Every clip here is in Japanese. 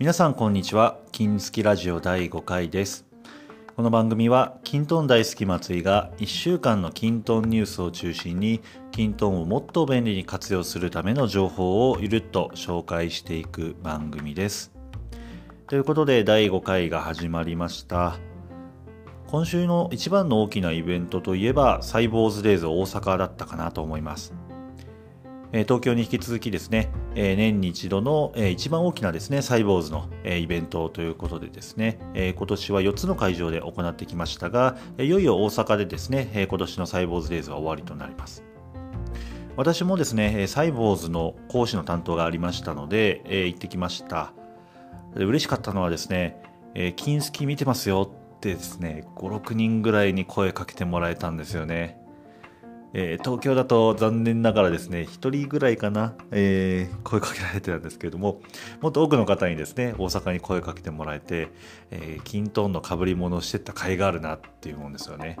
皆さんこんにちは。金スキラジオ第5回です。この番組はキントン大好き松井が1週間のキントンニュースを中心にキントンをもっと便利に活用するための情報をゆるっと紹介していく番組です。ということで第5回が始まりました。今週の一番の大きなイベントといえばサイボーズデイズ大阪だったかなと思います東京に引き続きですね、年に一度の一番大きなですね、サイボーズのイベントということでですね、今年は4つの会場で行ってきましたが、いよいよ大阪でですね、今年のサイボーズデイズは終わりとなります。私もですね、サイボーズの講師の担当がありましたので、行ってきました。嬉しかったのはですね、金スキ見てますよってですね、5、6人ぐらいに声かけてもらえたんですよね。えー、東京だと残念ながらですね、1人ぐらいかな、えー、声かけられてたんですけれども、もっと多くの方にですね、大阪に声かけてもらえて、えー、キントンの被り物をしてった甲斐があるなっていうもんですよね。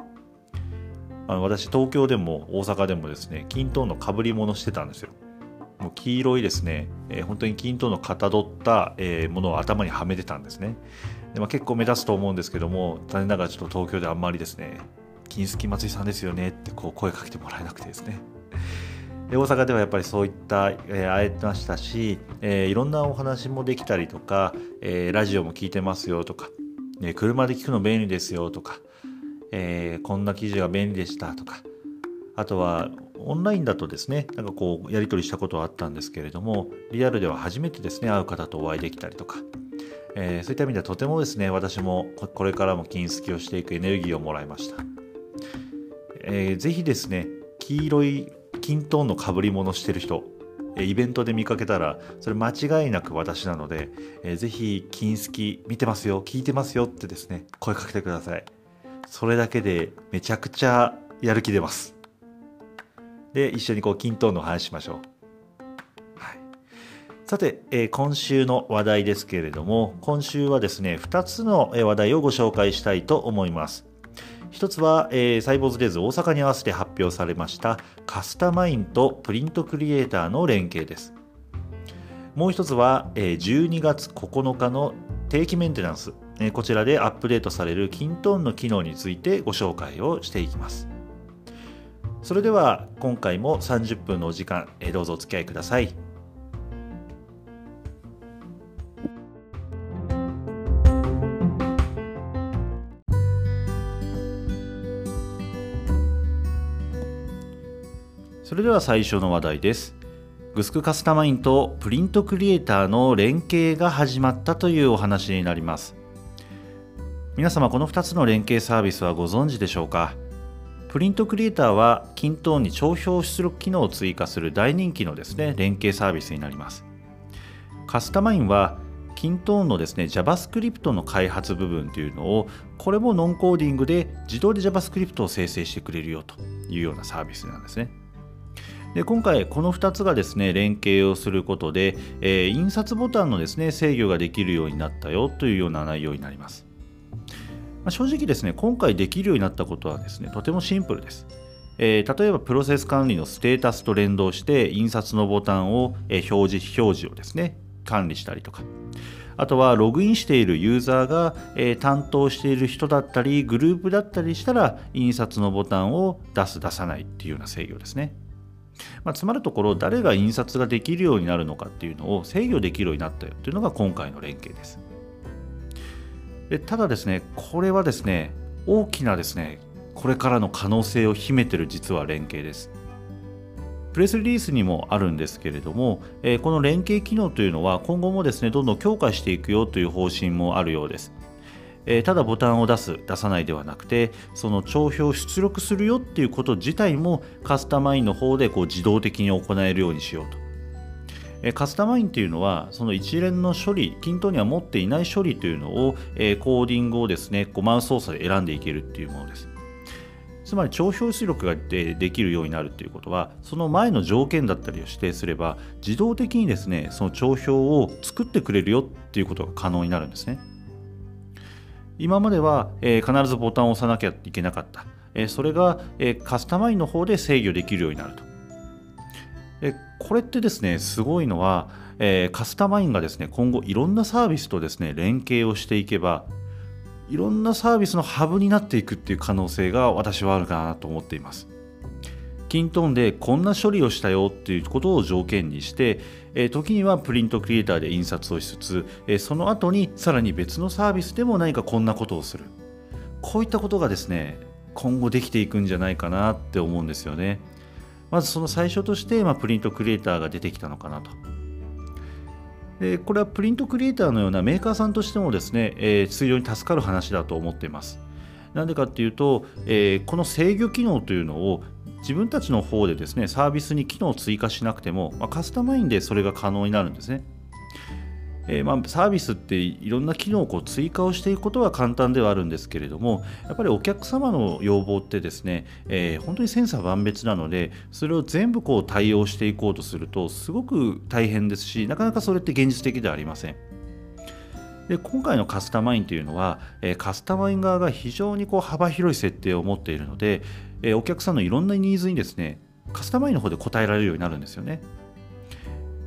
あの私、東京でも大阪でもですね、キントンの被り物してたんですよ。もう黄色いですね、えー、本当にキントンのかたどった、えー、ものを頭にはめてたんですね。でまあ、結構目立つと思うんですけども、残念ながらちょっと東京であんまりですね、金月松井さんですよねってこう声かけてもらえなくてですね。で大阪ではやっぱりそういった、えー、会えましたし、えー、いろんなお話もできたりとか、えー、ラジオも聞いてますよとか、ね、車で聞くの便利ですよとか、えー、こんな記事が便利でしたとか、あとはオンラインだとですね、なんかこうやり取りしたことはあったんですけれども、リアルでは初めてですね、会う方とお会いできたりとか、えー、そういった意味ではとてもですね、私もこれからも金好きをしていくエネルギーをもらいました。えー、ぜひですね、黄色い金トーンの被り物してる人、イベントで見かけたら、それ間違いなく私なので、えー、ぜひ、金好き見てますよ、聞いてますよってですね、声かけてください。それだけでめちゃくちゃやる気出ます。で、一緒にこう、金トーンの話しましょう。さて、えー、今週の話題ですけれども、今週はですね、2つの話題をご紹介したいと思います。一つは、えー、サイボーズデイズ大阪に合わせて発表されましたカスタマインとプリントクリエイターの連携です。もう一つは、えー、12月9日の定期メンテナンス、えー、こちらでアップデートされるキントーンの機能についてご紹介をしていきます。それでは今回も30分のお時間、え、どうぞお付き合いください。それでは最初の話題です。グスクカスタマインとプリントクリエイターの連携が始まったというお話になります。皆様この2つの連携サービスはご存知でしょうか？プリントクリエイターは均等に帳票出力機能を追加する大人気のですね連携サービスになります。カスタマインはキントーンのですね JavaScript の開発部分というのをこれもノンコーディングで自動で JavaScript を生成してくれるよというようなサービスなんですね。で今回この2つがですね連携をすることで、えー、印刷ボタンのですね制御ができるようになったよというような内容になります、まあ、正直ですね今回できるようになったことはですねとてもシンプルです。えー、例えばプロセス管理のステータスと連動して印刷のボタンを、えー、表示非表示をですね管理したりとか。あとはログインしているユーザーが、えー、担当している人だったりグループだったりしたら印刷のボタンを出す出さないっていうような制御ですね。まあ、つまるところ誰が印刷ができるようになるのかっていうのを制御できるようになったよというのが今回の連携です。でただですねこれはですね大きなですねこれからの可能性を秘めてる実は連携です。プレスリリースにもあるんですけれども、えー、この連携機能というのは今後もですねどんどん強化していくよという方針もあるようです。えー、ただボタンを出す出さないではなくてその帳票を出力するよっていうこと自体もカスタマインの方でこう自動的に行えるようにしようと。えカスタマインっていうのはその一連の処理均等には持っていない処理というのを、えコーディングをですねこうマウス操作で選んでいけるっていうものです。つまり帳票出力がでできるようになるということはその前の条件だったりを指定すれば自動的にですねその帳票を作ってくれるよっていうことが可能になるんですね。今までは、え、必ずボタンを押さなきゃいけなかった、え、それが、え、カスタマインの方で制御できるようになるとでこれってですねすごいのは、え、カスタマインがですね今後いろんなサービスとですね連携をしていけばいろんなサービスのハブになっていくっていう可能性が私はあるかなと思っています。キントンでこんな処理をしたよっていうことを条件にして、え、時にはプリントクリエイターで印刷をしつつ、え、その後にさらに別のサービスでも何かこんなことをする。こういったことがですね今後できていくんじゃないかなって思うんですよね。まずその最初として、まあ、プリントクリエイターが出てきたのかなと。でこれはプリントクリエイターのようなメーカーさんとしてもですね、えー、非常に助かる話だと思っています。なんでかっていうと、えー、この制御機能というのを自分たちの方でですねサービスに機能を追加しなくても、まあ、カスタマインでそれが可能になるんですね。えー、まあ、サービスっていろんな機能をこう追加をしていくことは簡単ではあるんですけれどもやっぱりお客様の要望ってですね、えー、本当に千差万別なのでそれを全部こう対応していこうとするとすごく大変ですしなかなかそれって現実的ではありません。で今回のカスタマインというのは、え、カスタマイン側が非常にこう幅広い設定を持っているので、え、お客さんのいろんなニーズにですねカスタマインの方で応えられるようになるんですよね。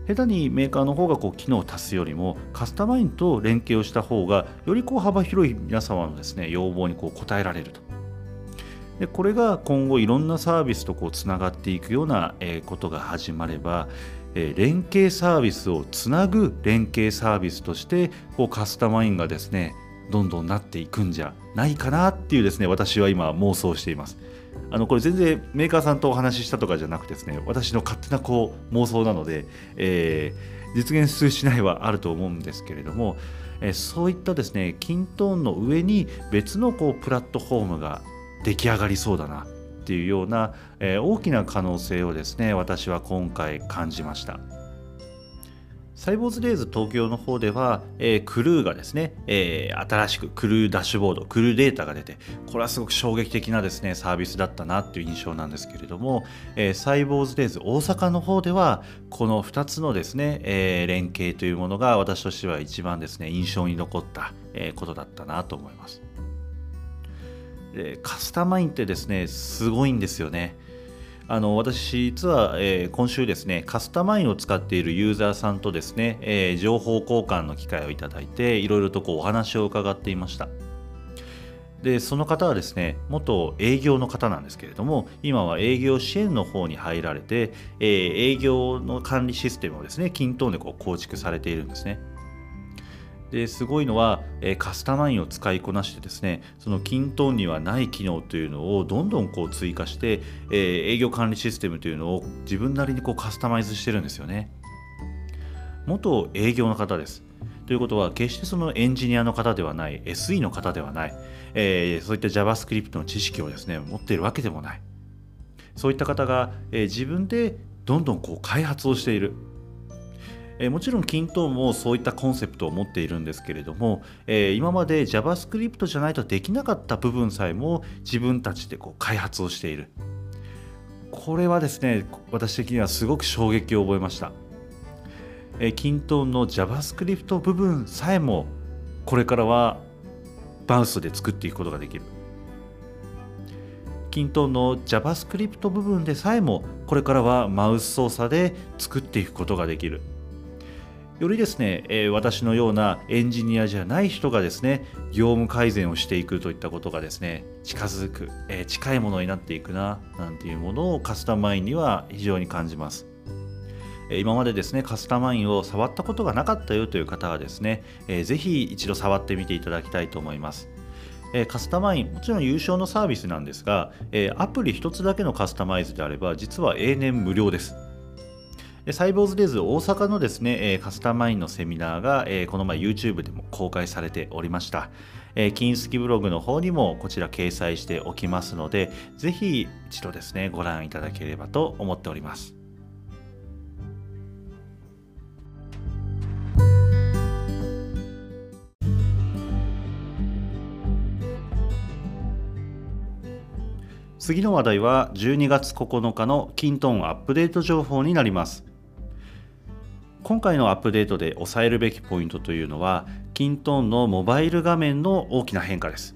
下手にメーカーの方がこう機能を足すよりもカスタマインと連携をした方がよりこう幅広い皆様のですね要望にこう応えられるとでこれが今後いろんなサービスとこうつながっていくようなことが始まれば連携サービスをつなぐ連携サービスとしてこうカスタマインがですねどんどんなっていくんじゃないかなっていうですね私は今妄想しています。あのこれ全然メーカーさんとお話ししたとかじゃなくてですね私の勝手なこう妄想なので、えー、実現するしないはあると思うんですけれども、え、そういったですねキントーンの上に別のこうプラットフォームが出来上がりそうだなっていうような、え、大きな可能性をですね私は今回感じました。サイボーズデイズ東京の方では、えー、クルーがですね、えー、新しくクルーダッシュボード、クルーデータが出て、これはすごく衝撃的なですね、サービスだったなっていう印象なんですけれども、えー、サイボーズデイズ大阪の方では、この2つのですね、え連携というものが私としては一番ですね、印象に残った、えことだったなと思います。カスタマインってですね、すごいんですよね。あの私、実は、えー、今週ですね、カスタマインを使っているユーザーさんとですね、えー、情報交換の機会をいただいて、いろいろとこうお話を伺っていました。でその方はですね元営業の方なんですけれども今は営業支援の方に入られて、えー、営業の管理システムをですね均等でこう構築されているんですね。ですごいのは、え、カスタマインを使いこなしてですねそのキントンにはない機能というのをどんどんこう追加して、え、営業管理システムというのを自分なりにこうカスタマイズしてるんですよね。元営業の方です。ということは決してそのエンジニアの方ではない SE の方ではない、えー、そういった JavaScript の知識をですね持っているわけでもない。そういった方が、えー、自分でどんどんこう開発をしている。え、もちろんキントーンもそういったコンセプトを持っているんですけれども、え、今まで JavaScript じゃないとできなかった部分さえも自分たちでこう開発をしている。これはですね私的にはすごく衝撃を覚えました、えー、キントーンの JavaScript 部分さえもこれからはバウスで作っていくことができる。キントンの JavaScript 部分でさえもこれからはマウス操作で作っていくことができる。よりですね、え、私のようなエンジニアじゃない人がですね業務改善をしていくといったことがですね近づく、え、近いものになっていくななんていうものをカスタマインには非常に感じます。今までですねカスタマインを触ったことがなかったよという方はですね、えー、ぜひ一度触ってみていただきたいと思います。えカスタマインもちろん優勝のサービスなんですが、えアプリ1つだけのカスタマイズであれば実は永年無料です。サイボーズデイズ大阪のですね、カスタマインのセミナーが、この前 YouTube でも公開されておりました。金スキブログの方にもこちら掲載しておきますので、ぜひ一度ですね、ご覧いただければと思っております。次の話題は12月9日のキントンアップデート情報になります。今回のアップデートで押さえるべきポイントというのは、キントーンのモバイル画面の大きな変化です。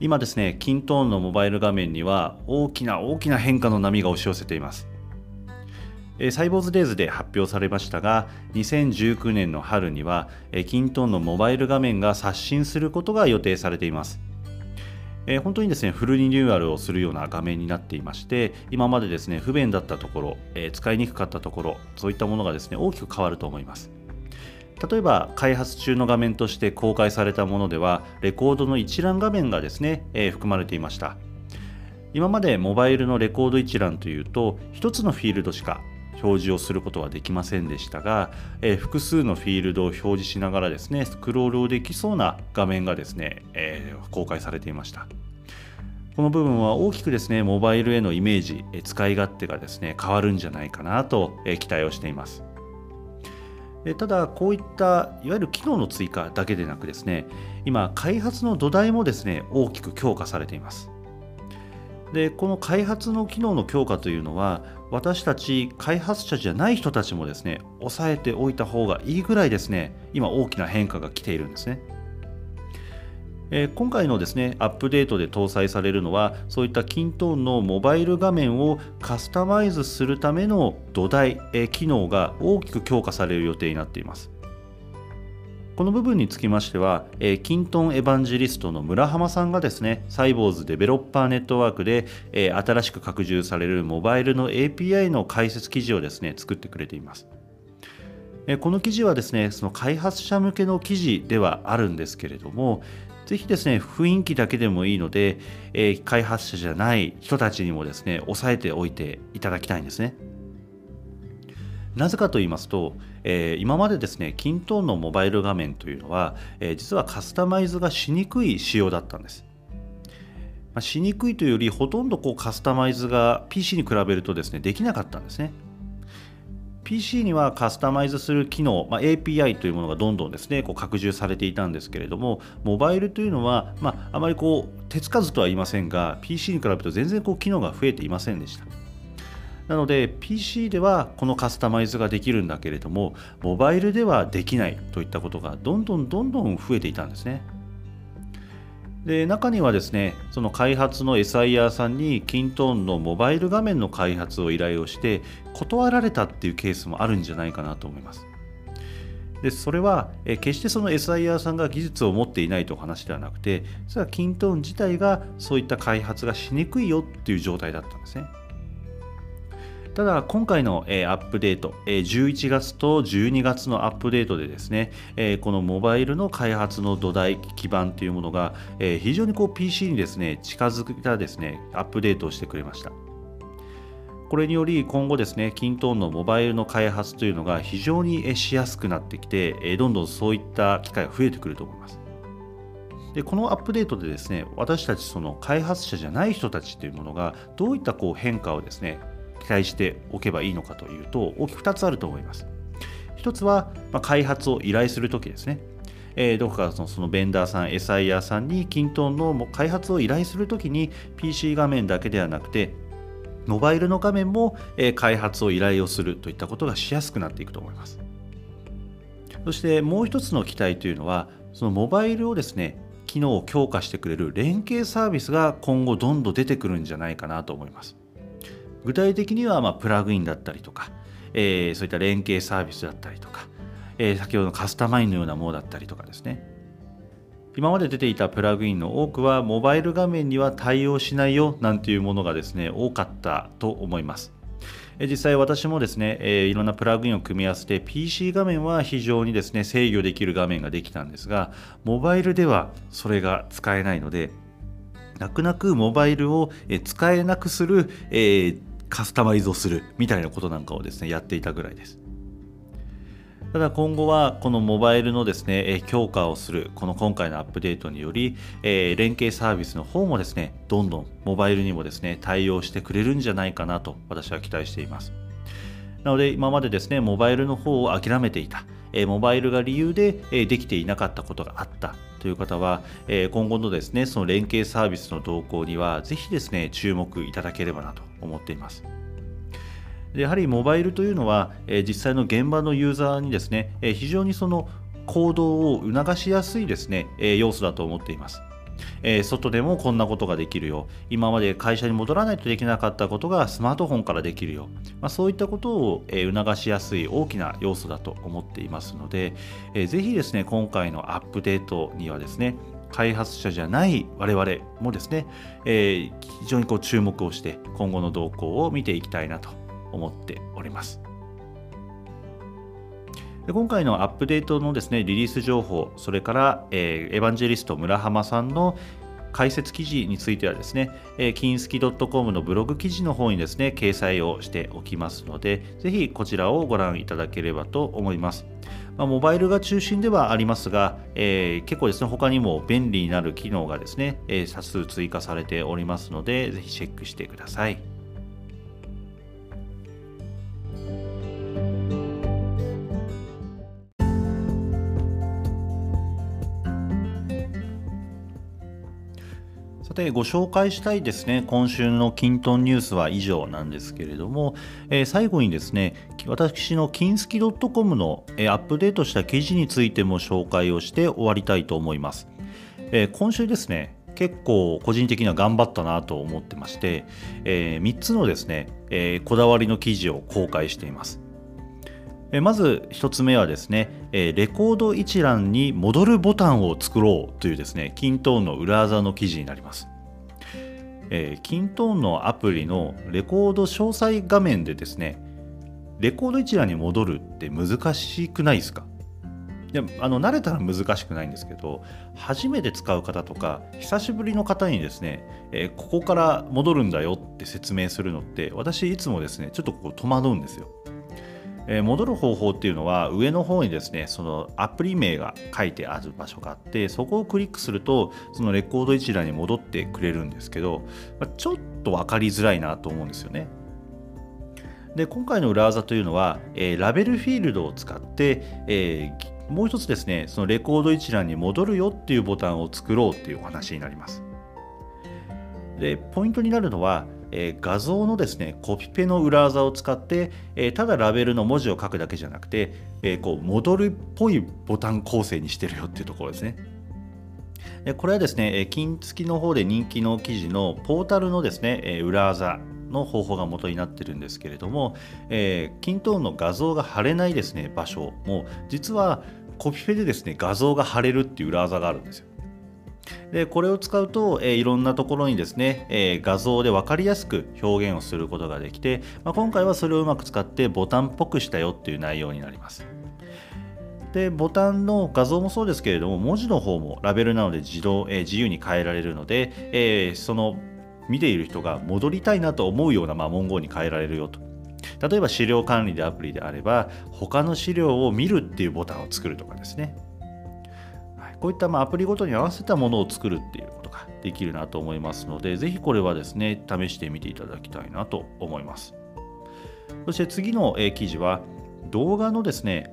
今ですね、キントーンのモバイル画面には大きな大きな変化の波が押し寄せています。サイボーズデイズで発表されましたが2019年の春にはキントーンのモバイル画面が刷新することが予定されていますえー、本当にですねフルリニューアルをするような画面になっていまして今までですね不便だったところ、えー、使いにくかったところそういったものがですね大きく変わると思います。例えば開発中の画面として公開されたものではレコードの一覧画面がですね、えー、含まれていました。今までモバイルのレコード一覧というと1つのフィールドしか表示をすることはできませんでしたが、えー、複数のフィールドを表示しながらですねスクロールをできそうな画面がですね、えー、公開されていました。この部分は大きくですねモバイルへのイメージえ使い勝手がですね変わるんじゃないかなとえ期待をしています。ただこういったいわゆる機能の追加だけでなくですね今開発の土台もですね大きく強化されています。でこの開発の機能の強化というのは私たち開発者じゃない人たちもですね抑えておいた方がいいぐらいですね今大きな変化が来ているんですね。え、今回のですねアップデートで搭載されるのはそういったキントーンのモバイル画面をカスタマイズするための土台、え、機能が大きく強化される予定になっています。この部分につきましては、えー、キントンエヴァンジリストの村浜さんがですね、サイボーズデベロッパーネットワークで、えー、新しく拡充されるモバイルの API の解説記事をですね、作ってくれています。えー、この記事はですね、その開発者向けの記事ではあるんですけれども、ぜひですね、雰囲気だけでもいいので、えー、開発者じゃない人たちにもですね、押さえておいていただきたいんですね。なぜかと言いますと、えー、今までですね、キントーンのモバイル画面というのは、えー、実はカスタマイズがしにくい仕様だったんです。まあ、しにくいというより、ほとんどこうカスタマイズが PC に比べるとですね、できなかったんですね。PC にはカスタマイズする機能、まあ、API というものがどんどんですねこう拡充されていたんですけれどもモバイルというのは、まあ、あまりこう手つかずとは言いませんが PC に比べると全然こう機能が増えていませんでした。なので PC ではこのカスタマイズができるんだけれどもモバイルではできないといったことがどんどんどんどん増えていたんですね。で中にはですねその開発の SIR さんにキントーンのモバイル画面の開発を依頼をして断られたっていうケースもあるんじゃないかなと思います。でそれはえ決してその SIR さんが技術を持っていないという話ではなくてそれはキントーン自体がそういった開発がしにくいよっていう状態だったんですね。ただ今回の、えアップデート、え11月と12月のアップデートでですね、えこのモバイルの開発の土台基盤というものが、え非常にこう PC にですね近づいたですねアップデートをしてくれました。これにより今後ですね、キントーンのモバイルの開発というのが非常にしやすくなってきて、どんどんそういった機会が増えてくると思います。でこのアップデートでですね私たちその開発者じゃない人たちというものがどういったこう変化をですね待しておけばいいのかというと大きく2つあると思います。1つは、まあ、開発を依頼するときですね。えー、どこかそのそのベンダーさん、SIR さんにキントンの開発を依頼するときに PC 画面だけではなくてモバイルの画面も、え、開発を依頼をするといったことがしやすくなっていくと思います。そしてもう一つの期待というのはそのモバイルをですね機能を強化してくれる連携サービスが今後どんどん出てくるんじゃないかなと思います。具体的にはまプラグインだったりとか、えー、そういった連携サービスだったりとか、えー、先ほどのカスタマインのようなものだったりとかですね。今まで出ていたプラグインの多くはモバイル画面には対応しないよなんていうものがですね多かったと思います。実際私もですね、えー、いろんなプラグインを組み合わせて PC 画面は非常にですね制御できる画面ができたんですがモバイルではそれが使えないので泣く泣くモバイルを使えなくする、カスタマイズをするみたいなことなんかをですねやっていたぐらいです。ただ今後はこのモバイルのですね強化をするこの今回のアップデートにより、え連携サービスの方もですねどんどんモバイルにもですね対応してくれるんじゃないかなと私は期待しています。なので今までですねモバイルの方を諦めていたモバイルが理由でできていなかったことがあったという方はえ今後のですねその連携サービスの動向にはぜひですね注目いただければなと思っています。やはりモバイルというのはえ実際の現場のユーザーにですねえ非常にその行動を促しやすいですねえ要素だと思っています。えー、外でもこんなことができるよ今まで会社に戻らないとできなかったことがスマートフォンからできるよ、まあ、そういったことを、えー、促しやすい大きな要素だと思っていますので、えー、ぜひですね今回のアップデートにはですね開発者じゃない我々もですね、えー、非常にこう注目をして今後の動向を見ていきたいなと思っております。で今回のアップデートのですねリリース情報、それから、えー、エヴァンジェリスト村浜さんの解説記事についてはですね、えー、金スキ .com のブログ記事の方にですね、掲載をしておきますので、ぜひこちらをご覧いただければと思います。まあ、モバイルが中心ではありますが、えー、結構ですね、他にも便利になる機能がですね、えー、多数追加されておりますので、ぜひチェックしてください。さてご紹介したいですね。今週のキントンニュースは以上なんですけれども、えー、最後にですね私の金スキ .com の、えー、アップデートした記事についても紹介をして終わりたいと思います、えー、今週ですね結構個人的には頑張ったなと思ってまして、え、3つのですね、え、こだわりの記事を公開しています。まず1つ目はですね、レコード一覧に戻るボタンを作ろうというですね、キントーンの裏技の記事になります。えー、キントーンのアプリのレコード詳細画面でですね、レコード一覧に戻るって難しくないですか？であの慣れたら難しくないんですけど初めて使う方とか久しぶりの方にですね、えー、ここから戻るんだよって説明するのって私いつもですねちょっとこう戸惑うんですよ。え戻る方法っていうのは上の方にですねそのアプリ名が書いてある場所があってそこをクリックするとそのレコード一覧に戻ってくれるんですけどまちょっと分かりづらいなと思うんですよね。で今回の裏技というのは、えー、ラベルフィールドを使って、えー、もう一つですねそのレコード一覧に戻るよっていうボタンを作ろうっていうお話になります。でポイントになるのはえー、画像のですねコピペの裏技を使って、えー、ただラベルの文字を書くだけじゃなくて、えー、こう戻るっぽいボタン構成にしてるよっていうところですね。でこれはですね、金付きの方で人気の記事のポータルのですね、裏技の方法が元になってるんですけれども、えー、キントーンの画像が貼れないですね場所も実はコピペでですね画像が貼れるっていう裏技があるんですよ。でこれを使うと、え、いろんなところにですね、え、画像で分かりやすく表現をすることができて、まあ、今回はそれをうまく使ってボタンっぽくしたよっていう内容になります。でボタンの画像もそうですけれども文字の方もラベルなので自動、え、自由に変えられるので、えー、その見ている人が戻りたいなと思うような、ま、文言に変えられるよと例えば資料管理でアプリであれば他の資料を見るっていうボタンを作るとかですねこういったまアプリごとに合わせたものを作るっていうことができるなと思いますので、ぜひこれはですね、試してみていただきたいなと思います。そして次の記事は、動画のですね、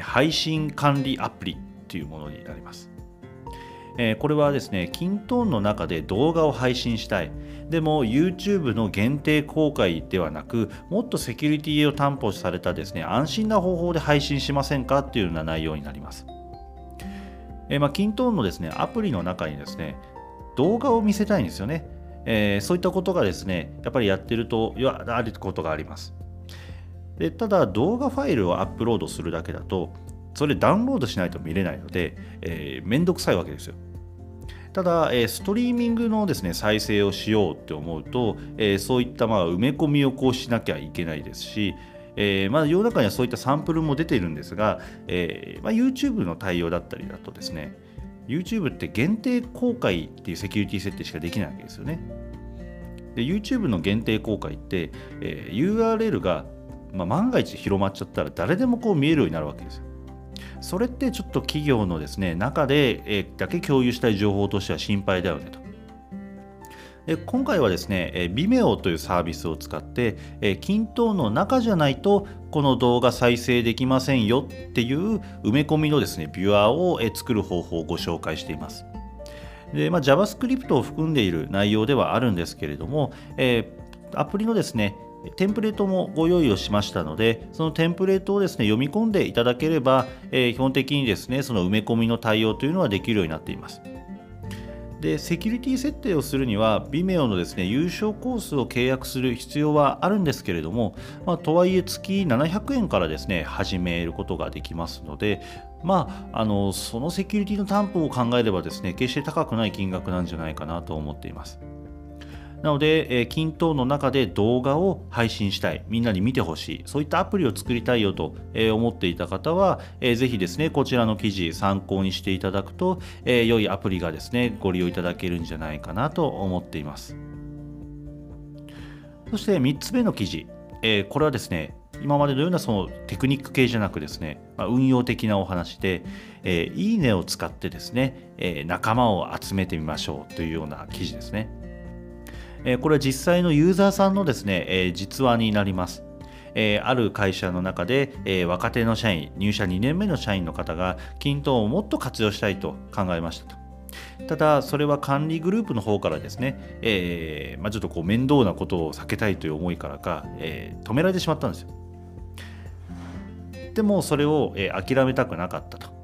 配信管理アプリというものになります。これはですね、キントーンの中で動画を配信したい。でも YouTube の限定公開ではなく、もっとセキュリティを担保されたですね、安心な方法で配信しませんかっていうような内容になります。えー、まあ、キントーンのですね、アプリの中にですね、動画を見せたいんですよね。えー、そういったことがですね、やっぱりやってると、あることがあります。でただ、動画ファイルをアップロードするだけだと、それダウンロードしないと見れないので、えー、めんどくさいわけですよ。ただ、え、ストリーミングのですね再生をしようって思うと、え、そういったまあ埋め込みをこうしなきゃいけないですし、えー、まあ、世の中にはそういったサンプルも出ているんですが、えー、まあ、YouTube の対応だったりだとですね YouTube って限定公開っていうセキュリティ設定しかできないわけですよね。で YouTube の限定公開って、えー、URL が、まあ、万が一広まっちゃったら誰でもこう見えるようになるわけですよ。それってちょっと企業のですね中で、え、だけ共有したい情報としては心配だよねと。今回はですね、Vimeo というサービスを使って、均等の中じゃないとこの動画再生できませんよっていう埋め込みのですねビュアーを作る方法をご紹介しています。でまあ、JavaScript を含んでいる内容ではあるんですけれども、えー、アプリのですねテンプレートもご用意をしましたので、そのテンプレートをですね読み込んでいただければ、えー、基本的にですねその埋め込みの対応というのはできるようになっています。でセキュリティ設定をするには Vimeo のですね優勝コースを契約する必要はあるんですけれども、まあ、とはいえ月700円からですね始めることができますのでまあ、あのそのセキュリティの担保を考えればですね決して高くない金額なんじゃないかなと思っています。なので、えー、均等の中で動画を配信したい、みんなに見てほしい、そういったアプリを作りたいよと、えー、思っていた方は、えー、ぜひですね、こちらの記事参考にしていただくと、えー、良いアプリがですね、ご利用いただけるんじゃないかなと思っています。そして3つ目の記事、えー、これはですね、今までのようなそのテクニック系じゃなくですね、まあ、運用的なお話で、えー、いいねを使ってですね、えー、仲間を集めてみましょうというような記事ですね。えこれは実際のユーザーさんのですね、え実話になります。えある会社の中で、え若手の社員、入社2年目の社員の方が、均等をもっと活用したいと考えましたと。ただ、それは管理グループの方からですね、えー、まあ、ちょっとこう面倒なことを避けたいという思いからか、えー、止められてしまったんですよ。でも、それを、え、諦めたくなかったと。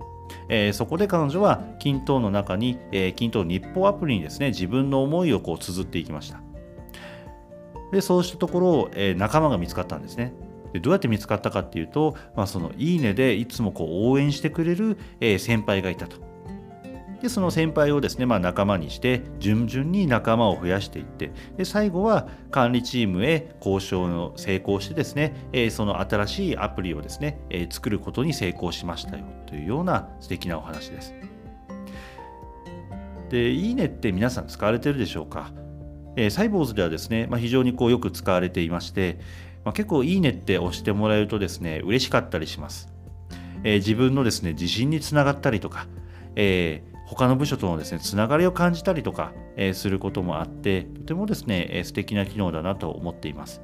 え、そこで彼女は均等の中に、え、均等日報アプリにですね自分の思いをこう綴っていきましたでそうしたところ、えー、仲間が見つかったんですね。でどうやって見つかったかっていうと、まあ、そのいいねでいつもこう応援してくれる、えー、先輩がいたと。でその先輩をですね、まあ、仲間にして順々に仲間を増やしていってで最後は管理チームへ交渉の成功してですね、えー、その新しいアプリをですね、えー、作ることに成功しましたよ。というような素敵なお話です。でいいねって皆さん使われてるでしょうか？えー、サイボーズではですね、まあ、非常にこうよく使われていまして、まあ、結構いいねって押してもらえるとですね、嬉しかったりします。えー、自分のですね、自信につながったりとか、えー、他の部署とのですね、つながりを感じたりとか、えー、することもあって、とてもですね、えー、素敵な機能だなと思っています。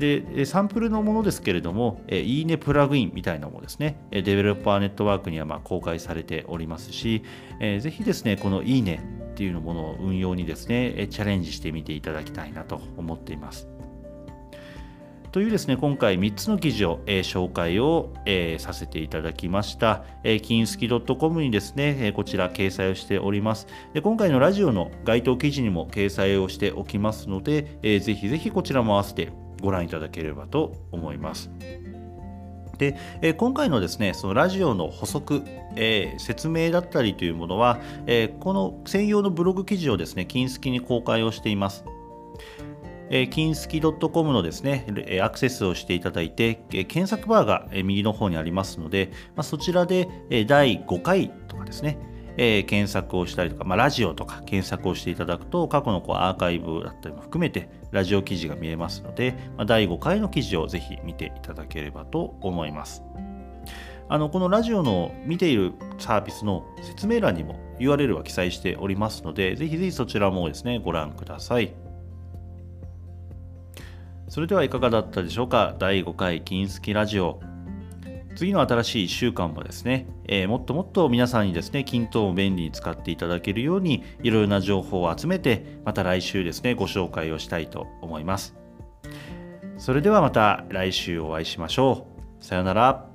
で、サンプルのものですけれども、えいいねプラグインみたいなのもですね、デベロッパーネットワークにはま公開されておりますし、えぜひですね、このいいねっていうのものを運用にですね、チャレンジしてみていただきたいなと思っています。というですね、今回3つの記事を、え、紹介を、え、させていただきました。えー、金スキ .com にですね、えこちら掲載をしておりますで。今回のラジオの該当記事にも掲載をしておきますので、えー、ぜひぜひこちらも合わせてご覧いただければと思います。で、え今回のですねそのラジオの補足、えー、説明だったりというものは、えー、この専用のブログ記事をですね金スキに公開をしています。えー、金スキ .com のですね、アクセスをしていただいて、検索バーが右の方にありますので、まあ、そちらで第5回とかですね、えー、検索をしたりとか、まあ、ラジオとか検索をしていただくと過去のこうアーカイブだったりも含めてラジオ記事が見えますので、まあ、第5回の記事をぜひ見ていただければと思います。あのこのラジオの見ているサービスの説明欄にも URL は記載しておりますので、ぜひぜひそちらもですね、ご覧ください。それではいかがだったでしょうか？第5回金スキラジオ次の新しい1週間もですね、えー、もっともっと皆さんにですね、均等を便利に使っていただけるように、いろいろな情報を集めて、また来週ですね、ご紹介をしたいと思います。それではまた来週お会いしましょう。さようなら。